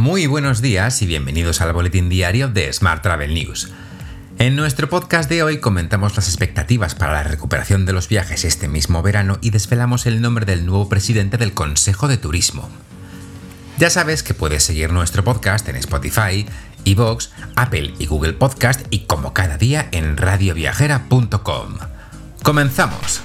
Muy buenos días y bienvenidos al boletín diario de Smart Travel News. En nuestro podcast de hoy comentamos las expectativas para la recuperación de los viajes este mismo verano y desvelamos el nombre del nuevo presidente del Consejo de Turismo. Ya sabes que puedes seguir nuestro podcast en Spotify, Evox, Apple y Google Podcast y como cada día en radioviajera.com. ¡Comenzamos!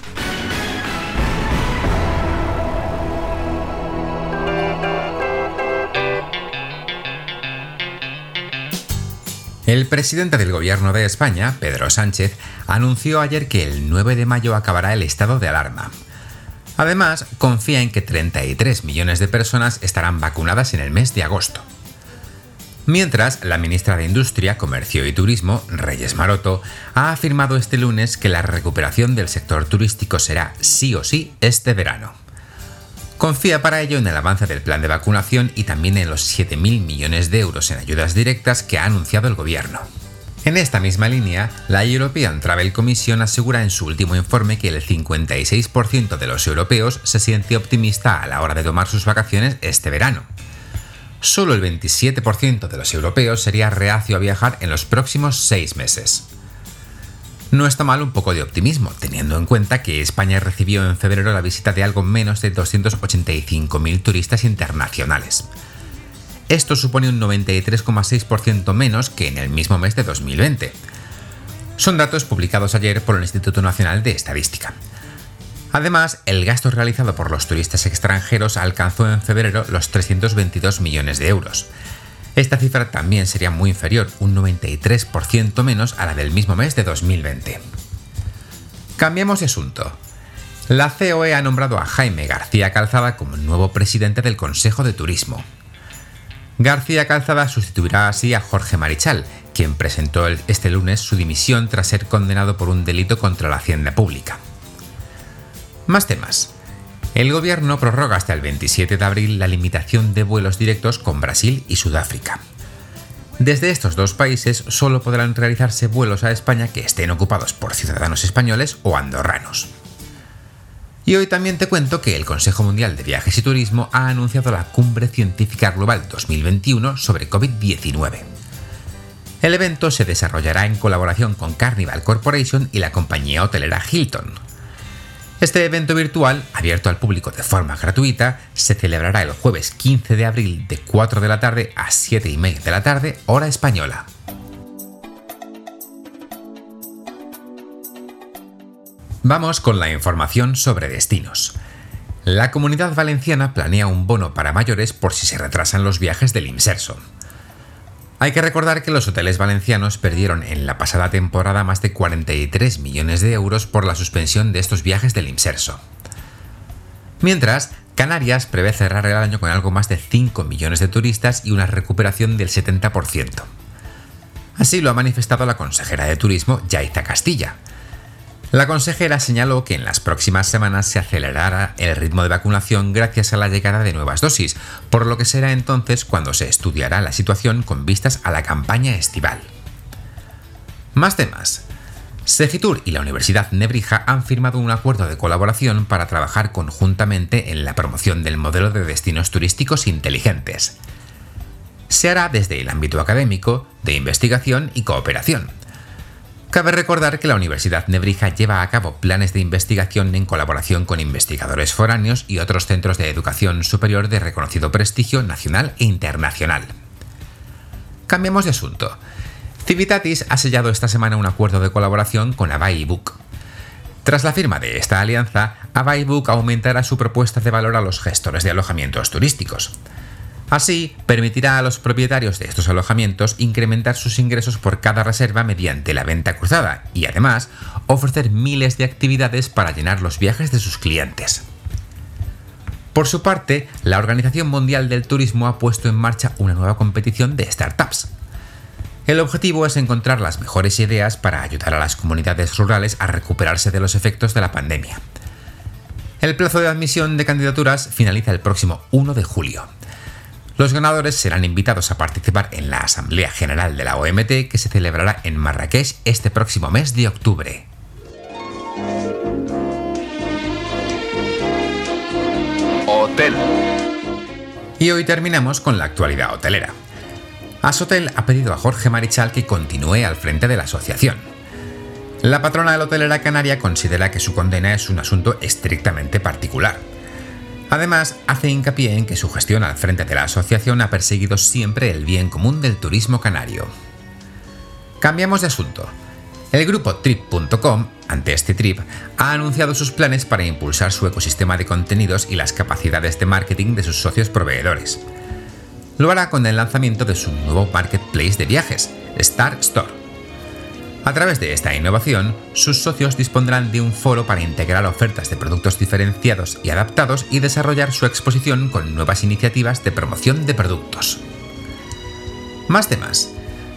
El presidente del gobierno de España, Pedro Sánchez, anunció ayer que el 9 de mayo acabará el estado de alarma. Además, confía en que 33 millones de personas estarán vacunadas en el mes de agosto. Mientras, la ministra de Industria, Comercio y Turismo, Reyes Maroto, ha afirmado este lunes que la recuperación del sector turístico será sí o sí este verano. Confía para ello en el avance del plan de vacunación y también en los 7.000 millones de euros en ayudas directas que ha anunciado el gobierno. En esta misma línea, la European Travel Commission asegura en su último informe que el 56% de los europeos se siente optimista a la hora de tomar sus vacaciones este verano. Solo el 27% de los europeos sería reacio a viajar en los próximos seis meses. No está mal un poco de optimismo, teniendo en cuenta que España recibió en febrero la visita de algo menos de 285.000 turistas internacionales. Esto supone un 93,6% menos que en el mismo mes de 2020. Son datos publicados ayer por el Instituto Nacional de Estadística. Además, el gasto realizado por los turistas extranjeros alcanzó en febrero los 322 millones de euros, esta cifra también sería muy inferior, un 93% menos a la del mismo mes de 2020. Cambiamos de asunto. La COE ha nombrado a Jaime García Calzada como nuevo presidente del Consejo de Turismo. García Calzada sustituirá así a Jorge Marichal, quien presentó este lunes su dimisión tras ser condenado por un delito contra la hacienda pública. Más temas. El gobierno prorroga hasta el 27 de abril la limitación de vuelos directos con Brasil y Sudáfrica. Desde estos dos países solo podrán realizarse vuelos a España que estén ocupados por ciudadanos españoles o andorranos. Y hoy también te cuento que el Consejo Mundial de Viajes y Turismo ha anunciado la Cumbre Científica Global 2021 sobre COVID-19. El evento se desarrollará en colaboración con Carnival Corporation y la compañía hotelera Hilton, este evento virtual, abierto al público de forma gratuita, se celebrará el jueves 15 de abril de 4 de la tarde a 7 y media de la tarde, hora española. Vamos con la información sobre destinos. La comunidad valenciana planea un bono para mayores por si se retrasan los viajes del Inserso. Hay que recordar que los hoteles valencianos perdieron en la pasada temporada más de 43 millones de euros por la suspensión de estos viajes del Imserso. Mientras, Canarias prevé cerrar el año con algo más de 5 millones de turistas y una recuperación del 70%. Así lo ha manifestado la consejera de Turismo, Yaiza Castilla, la consejera señaló que en las próximas semanas se acelerará el ritmo de vacunación gracias a la llegada de nuevas dosis, por lo que será entonces cuando se estudiará la situación con vistas a la campaña estival. Más temas. Segitur y la Universidad Nebrija han firmado un acuerdo de colaboración para trabajar conjuntamente en la promoción del modelo de destinos turísticos inteligentes. Se hará desde el ámbito académico, de investigación y cooperación Cabe recordar que la Universidad Nebrija lleva a cabo planes de investigación en colaboración con investigadores foráneos y otros centros de educación superior de reconocido prestigio nacional e internacional. Cambiemos de asunto. Civitatis ha sellado esta semana un acuerdo de colaboración con Avai Book. Tras la firma de esta alianza, Avai Book aumentará su propuesta de valor a los gestores de alojamientos turísticos. Así, permitirá a los propietarios de estos alojamientos incrementar sus ingresos por cada reserva mediante la venta cruzada y además ofrecer miles de actividades para llenar los viajes de sus clientes. Por su parte, la Organización Mundial del Turismo ha puesto en marcha una nueva competición de startups. El objetivo es encontrar las mejores ideas para ayudar a las comunidades rurales a recuperarse de los efectos de la pandemia. El plazo de admisión de candidaturas finaliza el próximo 1 de julio. Los ganadores serán invitados a participar en la Asamblea General de la OMT que se celebrará en Marrakech este próximo mes de octubre. Hotel. Y hoy terminamos con la actualidad hotelera. Asotel ha pedido a Jorge Marichal que continúe al frente de la asociación. La patrona de la hotelera canaria considera que su condena es un asunto estrictamente particular. Además, hace hincapié en que su gestión al frente de la asociación ha perseguido siempre el bien común del turismo canario. Cambiamos de asunto. El grupo Trip.com, ante este trip, ha anunciado sus planes para impulsar su ecosistema de contenidos y las capacidades de marketing de sus socios proveedores. Lo hará con el lanzamiento de su nuevo marketplace de viajes, Star Store. A través de esta innovación, sus socios dispondrán de un foro para integrar ofertas de productos diferenciados y adaptados y desarrollar su exposición con nuevas iniciativas de promoción de productos. Más temas.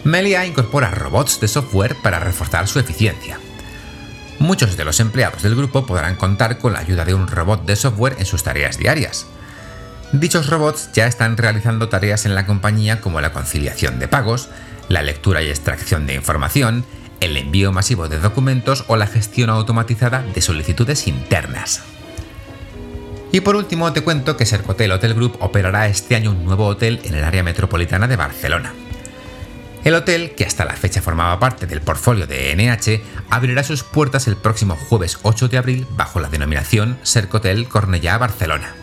Melia incorpora robots de software para reforzar su eficiencia. Muchos de los empleados del grupo podrán contar con la ayuda de un robot de software en sus tareas diarias. Dichos robots ya están realizando tareas en la compañía como la conciliación de pagos, la lectura y extracción de información, el envío masivo de documentos o la gestión automatizada de solicitudes internas. Y por último te cuento que Sercotel Hotel Group operará este año un nuevo hotel en el área metropolitana de Barcelona. El hotel, que hasta la fecha formaba parte del portfolio de NH, abrirá sus puertas el próximo jueves 8 de abril bajo la denominación Sercotel Cornellá Barcelona.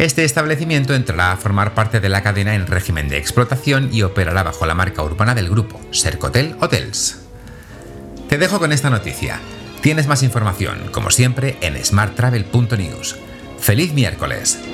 Este establecimiento entrará a formar parte de la cadena en régimen de explotación y operará bajo la marca urbana del grupo, Sercotel Hotels. Te dejo con esta noticia. Tienes más información, como siempre, en smarttravel.news. ¡Feliz miércoles!